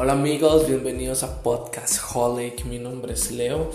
Hola amigos, bienvenidos a Podcast Holic. Mi nombre es Leo.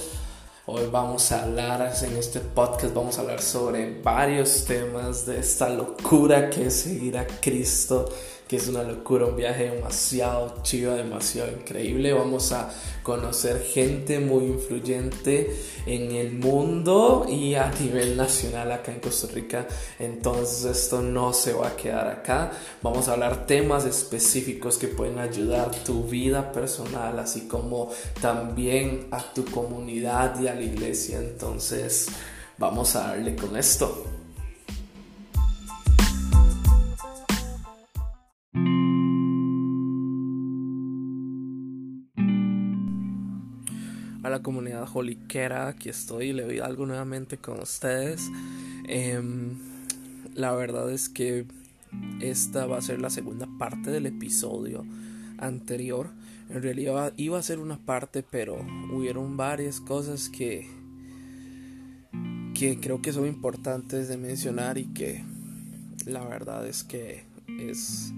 Hoy vamos a hablar en este podcast, vamos a hablar sobre varios temas de esta locura que es seguir a Cristo es una locura, un viaje demasiado chido, demasiado increíble. Vamos a conocer gente muy influyente en el mundo y a nivel nacional acá en Costa Rica. Entonces esto no se va a quedar acá. Vamos a hablar temas específicos que pueden ayudar tu vida personal, así como también a tu comunidad y a la iglesia. Entonces vamos a darle con esto. Comunidad holiquera. Aquí estoy, le doy algo nuevamente con ustedes. Em, la verdad es que esta va a ser la segunda parte del episodio anterior. En realidad iba a ser una parte, pero hubieron varias cosas que que creo que son importantes de mencionar y que la verdad es que es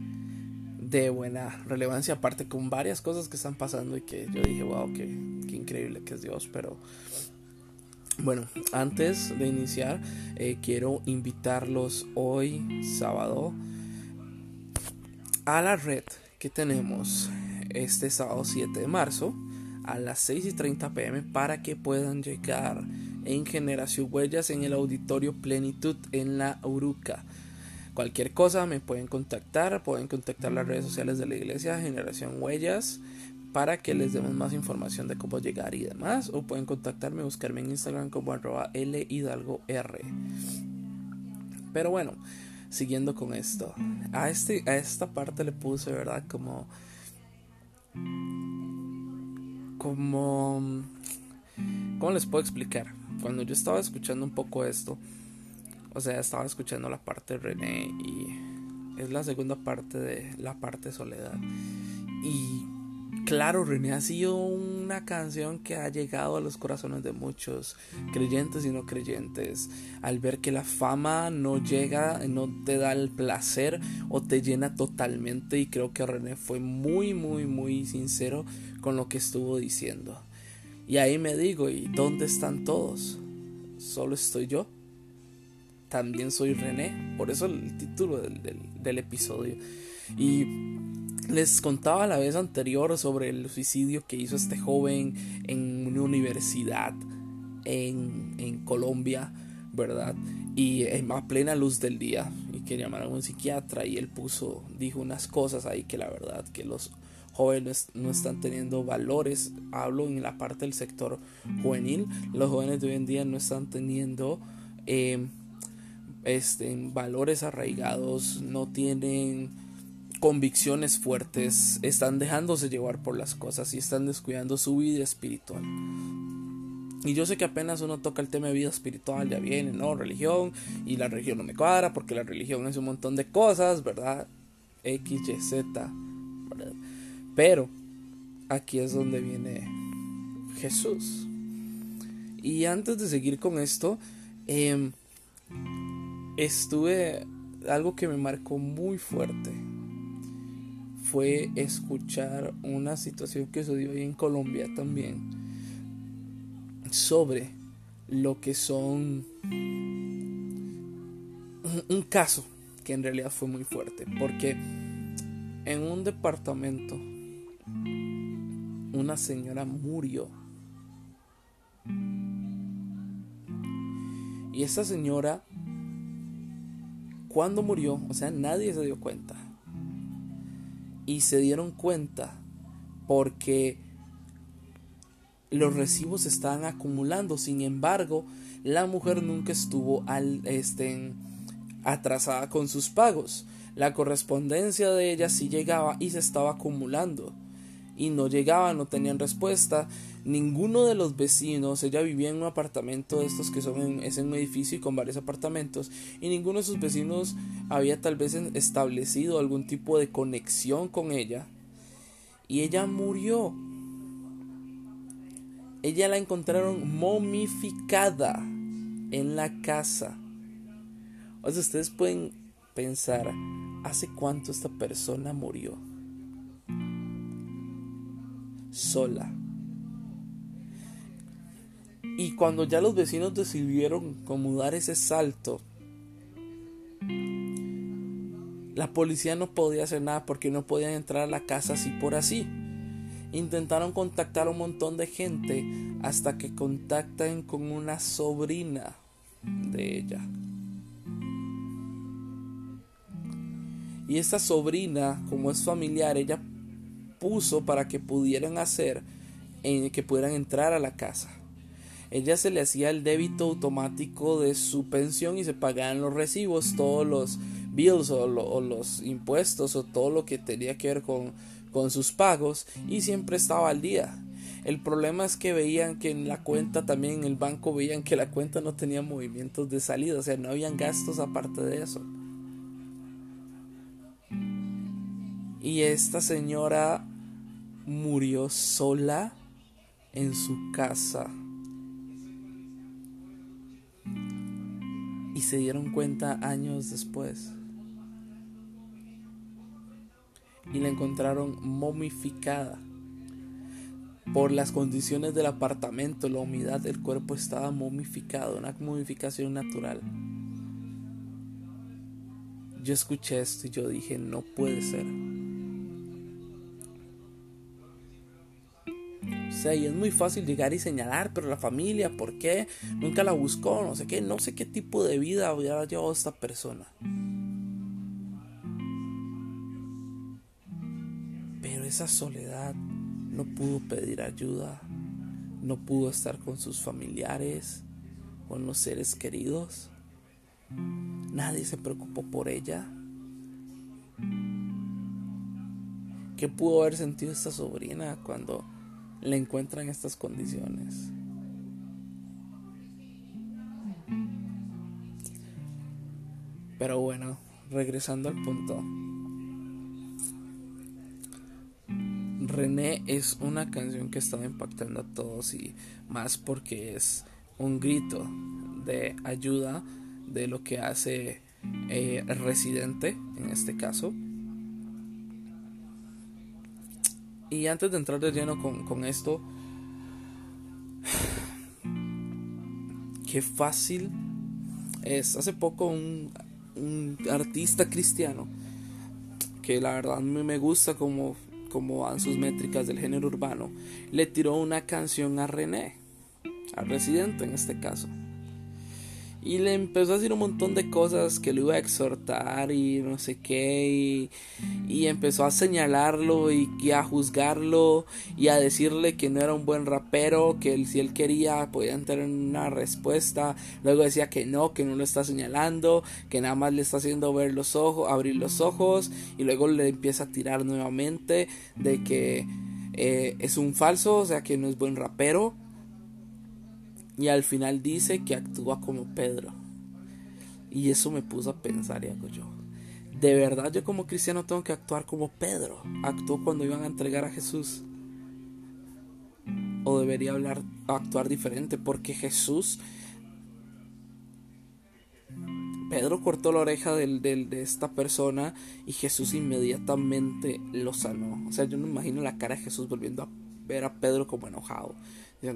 de buena relevancia, aparte con varias cosas que están pasando y que yo dije, wow, qué, increíble que es Dios, pero bueno, antes de iniciar, eh, quiero invitarlos hoy, sábado, a la red que tenemos este sábado 7 de marzo a las 6 y 30 pm para que puedan llegar en Generación Huellas en el Auditorio Plenitud en la Uruca. Cualquier cosa me pueden contactar, pueden contactar las redes sociales de la iglesia Generación Huellas para que les demos más información de cómo llegar y demás. O pueden contactarme, buscarme en Instagram como arroba L Hidalgo R. Pero bueno, siguiendo con esto. A, este, a esta parte le puse, ¿verdad? Como... Como... ¿Cómo les puedo explicar? Cuando yo estaba escuchando un poco esto, o sea, estaba escuchando la parte de René y es la segunda parte de la parte soledad. Y claro, René ha sido una canción que ha llegado a los corazones de muchos creyentes y no creyentes. Al ver que la fama no llega, no te da el placer o te llena totalmente. Y creo que René fue muy, muy, muy sincero con lo que estuvo diciendo. Y ahí me digo, ¿y dónde están todos? ¿Solo estoy yo? También soy René. Por eso el título del, episodio. Y les contaba la vez anterior sobre el suicidio que hizo este joven en una universidad en, en Colombia, ¿verdad? Y a plena luz del día. Y que llamaron a un psiquiatra y él puso, dijo unas cosas ahí que la verdad que los jóvenes no están teniendo valores. Hablo en la parte del sector juvenil. Los jóvenes de hoy en día no están teniendo... Eh, este, valores arraigados, no tienen convicciones fuertes, están dejándose llevar por las cosas y están descuidando su vida espiritual. Y yo sé que apenas uno toca el tema de vida espiritual, ya viene, ¿no? Religión, y la religión no me cuadra porque la religión es un montón de cosas, ¿verdad? X, Y, Z, Pero aquí es donde viene Jesús. Y antes de seguir con esto, eh, estuve, algo que me marcó muy fuerte fue escuchar una situación que sucedió ahí en Colombia también sobre lo que son un caso que en realidad fue muy fuerte porque en un departamento una señora murió. Y esa señora cuando murió, o sea, nadie se dio cuenta. Y se dieron cuenta porque los recibos estaban acumulando. Sin embargo, la mujer nunca estuvo este, atrasada con sus pagos. La correspondencia de ella sí llegaba y se estaba acumulando. Y no llegaba, no tenían respuesta ninguno de los vecinos, ella vivía en un apartamento de estos que son en, es un edificio y con varios apartamentos, y ninguno de sus vecinos había tal vez establecido algún tipo de conexión con ella, y ella murió. Ella la encontraron momificada en la casa. O ustedes pueden pensar, ¿hace cuánto esta persona murió? Sola. Y cuando ya los vecinos decidieron como dar ese salto, la policía no podía hacer nada porque no podían entrar a la casa así por así. Intentaron contactar a un montón de gente hasta que contactan con una sobrina de ella. Y esta sobrina, como es familiar, ella puso para que pudieran hacer, en, que pudieran entrar a la casa ella se le hacía el débito automático de su pensión y se pagaban los recibos, todos los bills o, los impuestos o todo lo que tenía que ver con, con sus pagos y siempre estaba al día. El problema es que veían que en la cuenta también en el banco veían que la cuenta no tenía movimientos de salida, o sea, no habían gastos aparte de eso. Y esta señora murió sola en su casa y se dieron cuenta años después. Y la encontraron momificada. Por las condiciones del apartamento, la humedad del cuerpo estaba momificado, una momificación natural. Yo escuché esto y yo dije, no puede ser. Y es muy fácil llegar y señalar, pero la familia, ¿por qué? Nunca la buscó, no sé qué, no sé qué tipo de vida había llevado esta persona. Pero esa soledad no pudo pedir ayuda, no pudo estar con sus familiares, con los seres queridos. Nadie se preocupó por ella. ¿Qué pudo haber sentido esta sobrina cuando le encuentran estas condiciones. Pero bueno, regresando al punto. René es una canción que está impactando a todos y más porque es un grito de ayuda de lo que hace eh, Residente en este caso Y antes de entrar de lleno con, esto, qué fácil es. Hace poco un, artista cristiano, que la verdad me gusta como, como van sus métricas del género urbano, le tiró una canción a René, al residente en este caso y le empezó a decir un montón de cosas que lo iba a exhortar y no sé qué y, empezó a señalarlo y, a juzgarlo y a decirle que no era un buen rapero, que si él quería podía tener una respuesta, luego decía que no, que no lo está señalando, que nada más le está haciendo ver los ojos, abrir los ojos y luego le empieza a tirar nuevamente de que eh, es un falso, o sea que no es buen rapero y al final dice que actúa como Pedro. Y eso me puso a pensar y hago yo. De verdad yo como cristiano tengo que actuar como Pedro actuó cuando iban a entregar a Jesús. O debería hablar, actuar diferente porque Jesús... Pedro cortó la oreja del, de esta persona y Jesús inmediatamente lo sanó. O sea, yo no imagino la cara de Jesús volviendo a ver a Pedro como enojado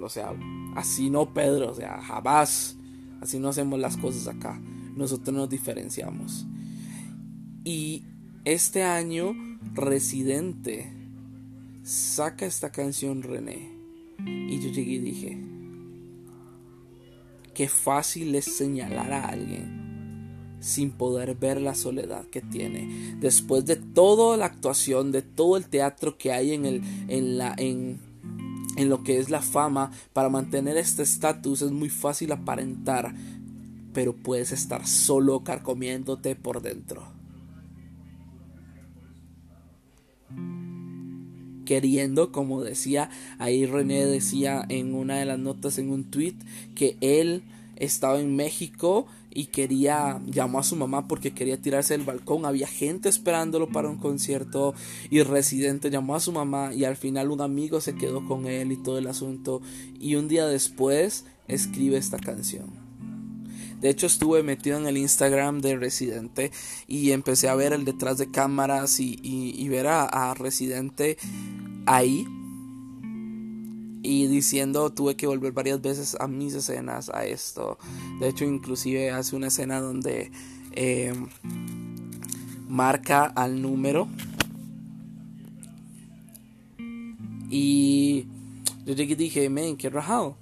o sea, así no Pedro, o sea, jamás, así no hacemos las cosas acá, nosotros nos diferenciamos. Y este año, Residente saca esta canción René. Y yo llegué y dije, qué fácil es señalar a alguien sin poder ver la soledad que tiene. Después de toda la actuación, de todo el teatro que hay en el en la en en lo que es la fama, para mantener este estatus es muy fácil aparentar, pero puedes estar solo carcomiéndote por dentro. Queriendo, como decía, ahí René decía en una de las notas en un tweet que él estaba en México y quería, llamó a su mamá porque quería tirarse del balcón, había gente esperándolo para un concierto y Residente llamó a su mamá y al final un amigo se quedó con él y todo el asunto. Y un día después escribe esta canción. De hecho estuve metido en el Instagram de Residente y empecé a ver el detrás de cámaras y, ver a, a Residente ahí y diciendo tuve que volver varias veces a mis escenas a esto de hecho inclusive hace una escena donde eh, marca al número. Y yo llegué y dije men qué rajado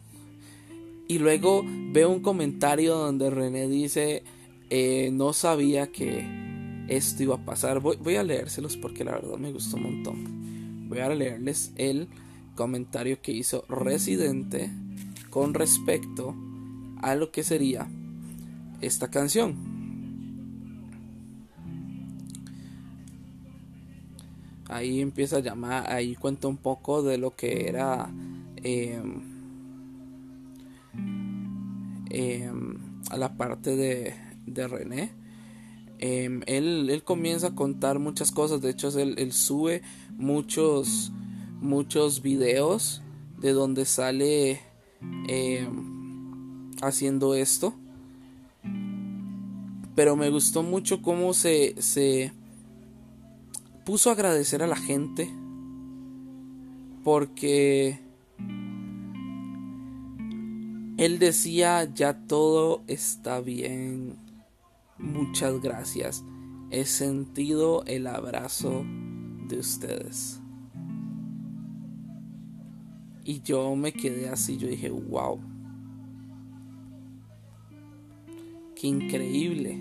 y luego veo un comentario donde René dice eh, no sabía que esto iba a pasar voy, voy a leérselos porque la verdad me gustó un montón. Voy a leerles el comentario que hizo Residente con respecto a lo que sería esta canción. Ahí empieza a llamar, ahí cuenta un poco de lo que era em, em, a la parte de, de René. Em, él, él, comienza a contar muchas cosas, de hecho él, él sube muchos muchos videos de donde sale eh, haciendo esto. Pero me gustó mucho cómo se, se puso a agradecer a la gente. Porque él decía, ya todo está bien. Muchas gracias. He sentido el abrazo de ustedes. Y yo me quedé así, yo dije, wow. Qué increíble.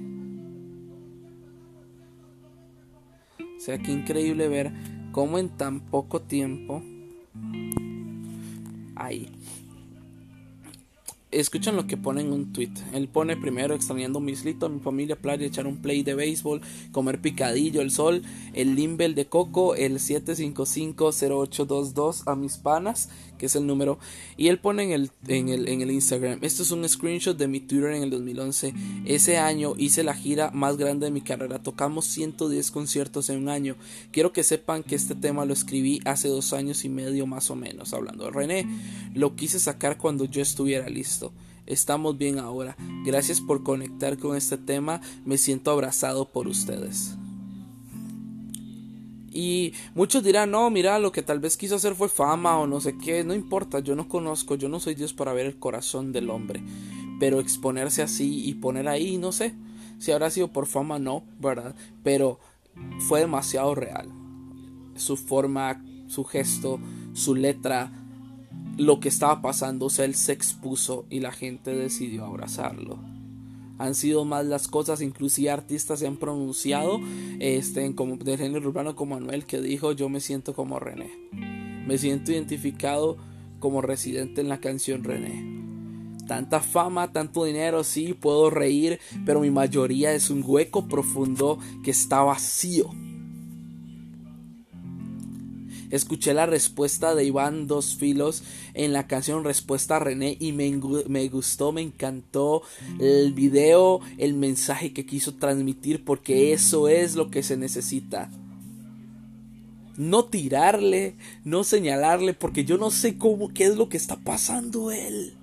O sea, qué increíble ver cómo en tan poco tiempo... Ahí escuchan lo que pone en un tweet. Él pone primero extrañando mi islito, mi familia, playa, echar un play de béisbol, comer picadillo, el sol, el limbel de coco, el 7550822 a mis panas, que es el número. Y él pone en el, en el, en el Instagram, esto es un screenshot de mi Twitter en el 2011. Ese año hice la gira más grande de mi carrera, tocamos 110 conciertos en un año. Quiero que sepan que este tema lo escribí hace dos años y medio más o menos, hablando de René. Lo quise sacar cuando yo estuviera listo. Estamos bien ahora. Gracias por conectar con este tema. Me siento abrazado por ustedes. Y muchos dirán, no, mira, lo que tal vez quiso hacer fue fama o no sé qué. No importa, yo no conozco, yo no soy Dios para ver el corazón del hombre. Pero exponerse así y poner ahí, no sé. Si habrá sido por fama, no, ¿verdad? Pero fue demasiado real. Su forma, su gesto, su letra, lo que estaba pasando, o sea, él se expuso y la gente decidió abrazarlo. Han sido más las cosas, inclusive artistas se han pronunciado este, como, de género urbano como Manuel que dijo yo me siento como René. Me siento identificado como residente en la canción René. Tanta fama, tanto dinero, sí, puedo reír, pero mi mayoría es un hueco profundo que está vacío Escuché la respuesta de Iván Dos Filos en la canción Respuesta a René y me, me gustó, me encantó el video, el mensaje que quiso transmitir porque eso es lo que se necesita no tirarle, no señalarle, porque yo no sé cómo, qué es lo que está pasando él.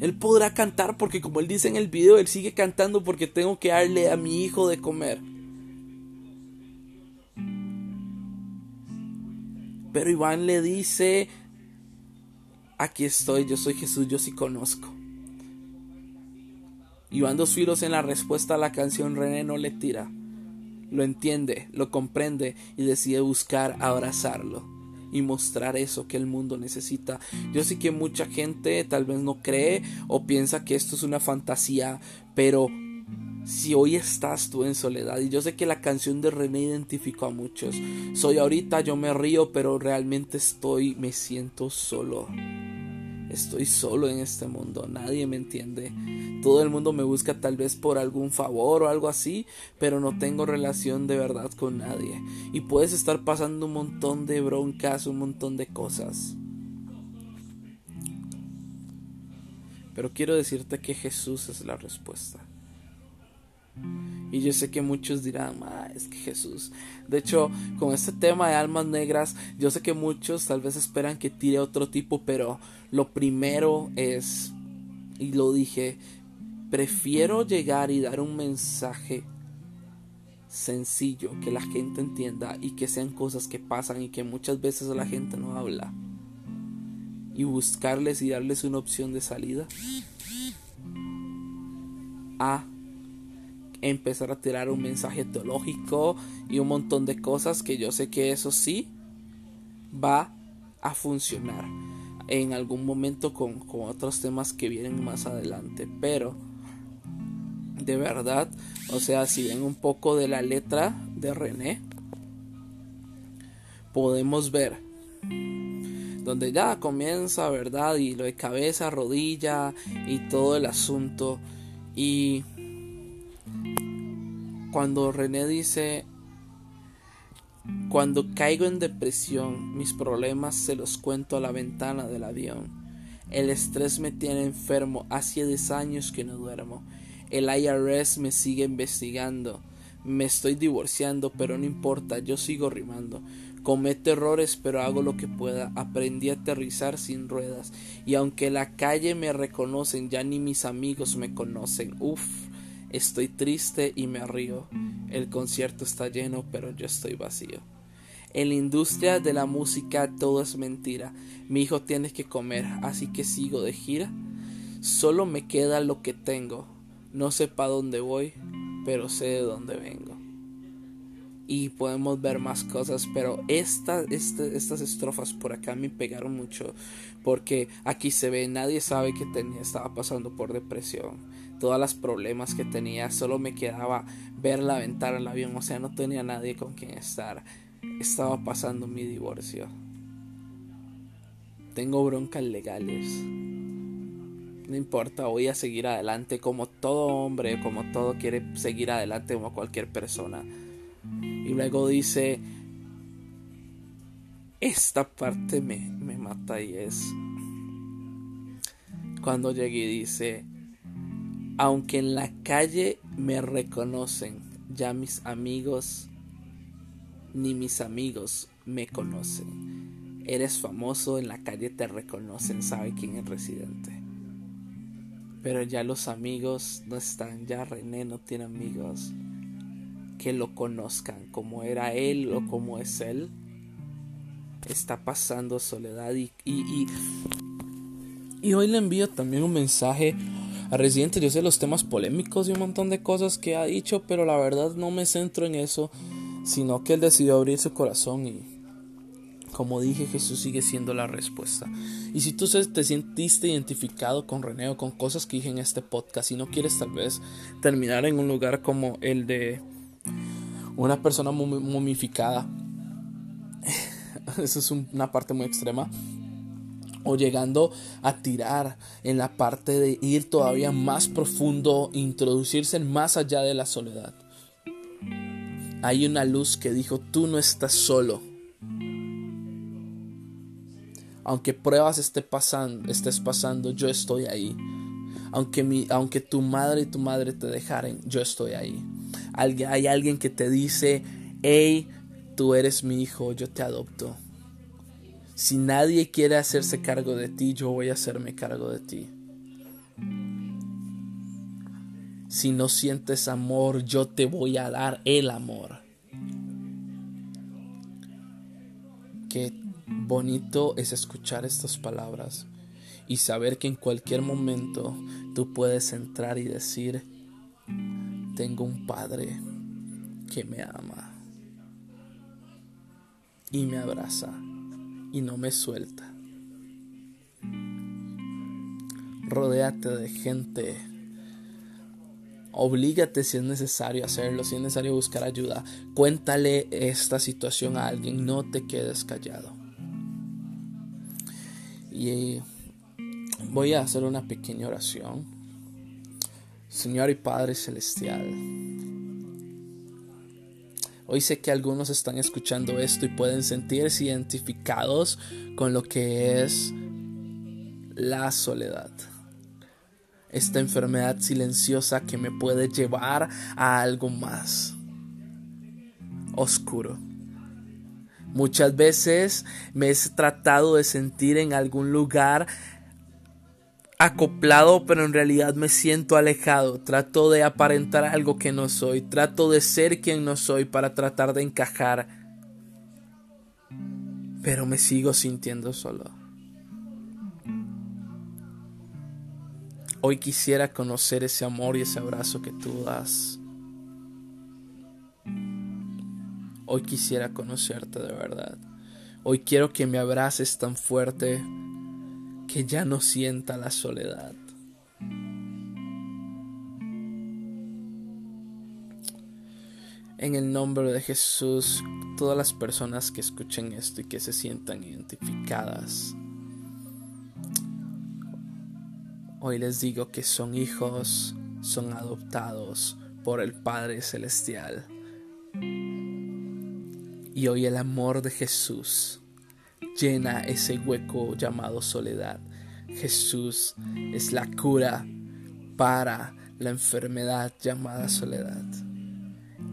Él podrá cantar porque como él dice en el video, él sigue cantando porque tengo que darle a mi hijo de comer. Pero Iván le dice, aquí estoy, yo soy Jesús, yo sí conozco. Iván dos filos en la respuesta a la canción René no le tira. Lo entiende, lo comprende y decide buscar abrazarlo y mostrar eso que el mundo necesita. Yo sé que mucha gente tal vez no cree o piensa que esto es una fantasía, pero si hoy estás tú en soledad. Y yo sé que la canción de René identificó a muchos. Soy ahorita, yo me río, pero realmente estoy, me siento solo. Estoy solo en este mundo, nadie me entiende. Todo el mundo me busca tal vez por algún favor o algo así, pero no tengo relación de verdad con nadie. Y puedes estar pasando un montón de broncas, un montón de cosas. Pero quiero decirte que Jesús es la respuesta. Y yo sé que muchos dirán, ah, es que Jesús. De hecho, con este tema de almas negras, yo sé que muchos tal vez esperan que tire otro tipo, pero lo primero es, y lo dije, prefiero llegar y dar un mensaje sencillo, que la gente entienda y que sean cosas que pasan y que muchas veces la gente no habla. y buscarles y darles una opción de salida. A empezar a tirar un mensaje teológico y un montón de cosas que yo sé que eso sí va a funcionar en algún momento con, con otros temas que vienen más adelante. Pero de verdad, o sea, si ven un poco de la letra de René, podemos ver donde ya comienza, ¿verdad? Y lo de cabeza, rodilla y todo el asunto. Y cuando René dice, cuando caigo en depresión, mis problemas se los cuento a la ventana del avión. El estrés me tiene enfermo, hace 10 años que no duermo. El IRS me sigue investigando. Me estoy divorciando, pero no importa, yo sigo rimando. Cometo errores, pero hago lo que pueda. Aprendí a aterrizar sin ruedas. Y aunque la calle me reconocen, ya ni mis amigos me conocen. Uf, estoy triste y me río. El concierto está lleno, pero yo estoy vacío. En la industria de la música todo es mentira. Mi hijo tiene que comer, así que sigo de gira. Solo me queda lo que tengo. No sé para dónde voy, pero sé de dónde vengo y podemos ver más cosas, pero esta, este, estas estrofas por acá me pegaron mucho porque aquí se ve, nadie sabe que tenía, estaba pasando por depresión, todas las problemas que tenía, solo me quedaba ver la ventana del avión, o sea, no tenía nadie con quien estar, estaba pasando mi divorcio, tengo broncas legales. No importa, voy a seguir adelante como todo hombre, como todo quiere seguir adelante como cualquier persona. Y luego dice, esta parte me, me mata y es cuando llegué dice, aunque en la calle me reconocen, ya mis amigos ni mis amigos me conocen. Eres famoso, en la calle te reconocen, sabe quién es residente. Pero ya los amigos no están, ya René no tiene amigos que lo conozcan como era él o como es él. Está pasando soledad y, y, y, hoy le envío también un mensaje a Residente. Yo sé los temas polémicos y un montón de cosas que ha dicho, pero la verdad no me centro en eso, sino que él decidió abrir su corazón y como dije, Jesús sigue siendo la respuesta. Y si tú te sentiste identificado con René o con cosas que dije en este podcast y no quieres tal vez terminar en un lugar como el de una persona momificada. Esa es una parte muy extrema. O llegando a tirar en la parte de ir todavía más profundo, introducirse más allá de la soledad. Hay una luz que dijo, tú no estás solo. Aunque pruebas esté pasando, estés pasando, yo estoy ahí. Aunque, mi, aunque tu madre y tu madre te dejaren, yo estoy ahí hay alguien que te dice, hey, tú eres mi hijo, yo te adopto. Si nadie quiere hacerse cargo de ti, yo voy a hacerme cargo de ti. Si no sientes amor, yo te voy a dar el amor. Qué bonito es escuchar estas palabras y saber que en cualquier momento tú puedes entrar y decir, tengo un padre que me ama y me abraza y no me suelta. Rodéate de gente. Oblígate si es necesario hacerlo, si es necesario buscar ayuda. Cuéntale esta situación a alguien, no te quedes callado. Y voy a hacer una pequeña oración Señor y Padre Celestial, hoy sé que algunos están escuchando esto y pueden sentirse identificados con lo que es la soledad. Esta enfermedad silenciosa que me puede llevar a algo más oscuro. Muchas veces me he tratado de sentir en algún lugar acoplado, pero en realidad me siento alejado. Trato de aparentar algo que no soy. Trato de ser quien no soy para tratar de encajar. Pero me sigo sintiendo solo. Hoy quisiera conocer ese amor y ese abrazo que tú das. Hoy quisiera conocerte de verdad. Hoy quiero que me abraces tan fuerte que ya no sienta la soledad. En el nombre de Jesús, todas las personas que escuchen esto y que se sientan identificadas, hoy les digo que son hijos, son adoptados por el Padre Celestial. Y hoy el amor de Jesús llena ese hueco llamado soledad. Jesús es la cura para la enfermedad llamada soledad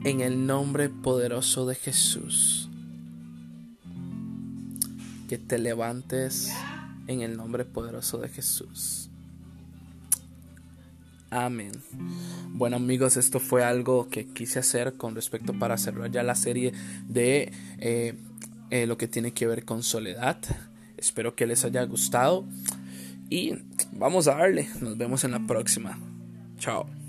en el nombre poderoso de Jesús. Que te levantes en el nombre poderoso de Jesús. Amén. Bueno amigos, esto fue algo que quise hacer con respecto para cerrar ya la serie de eh, eh, lo que tiene que ver con soledad. Espero que les haya gustado y vamos a darle. Nos vemos en la próxima. Chao.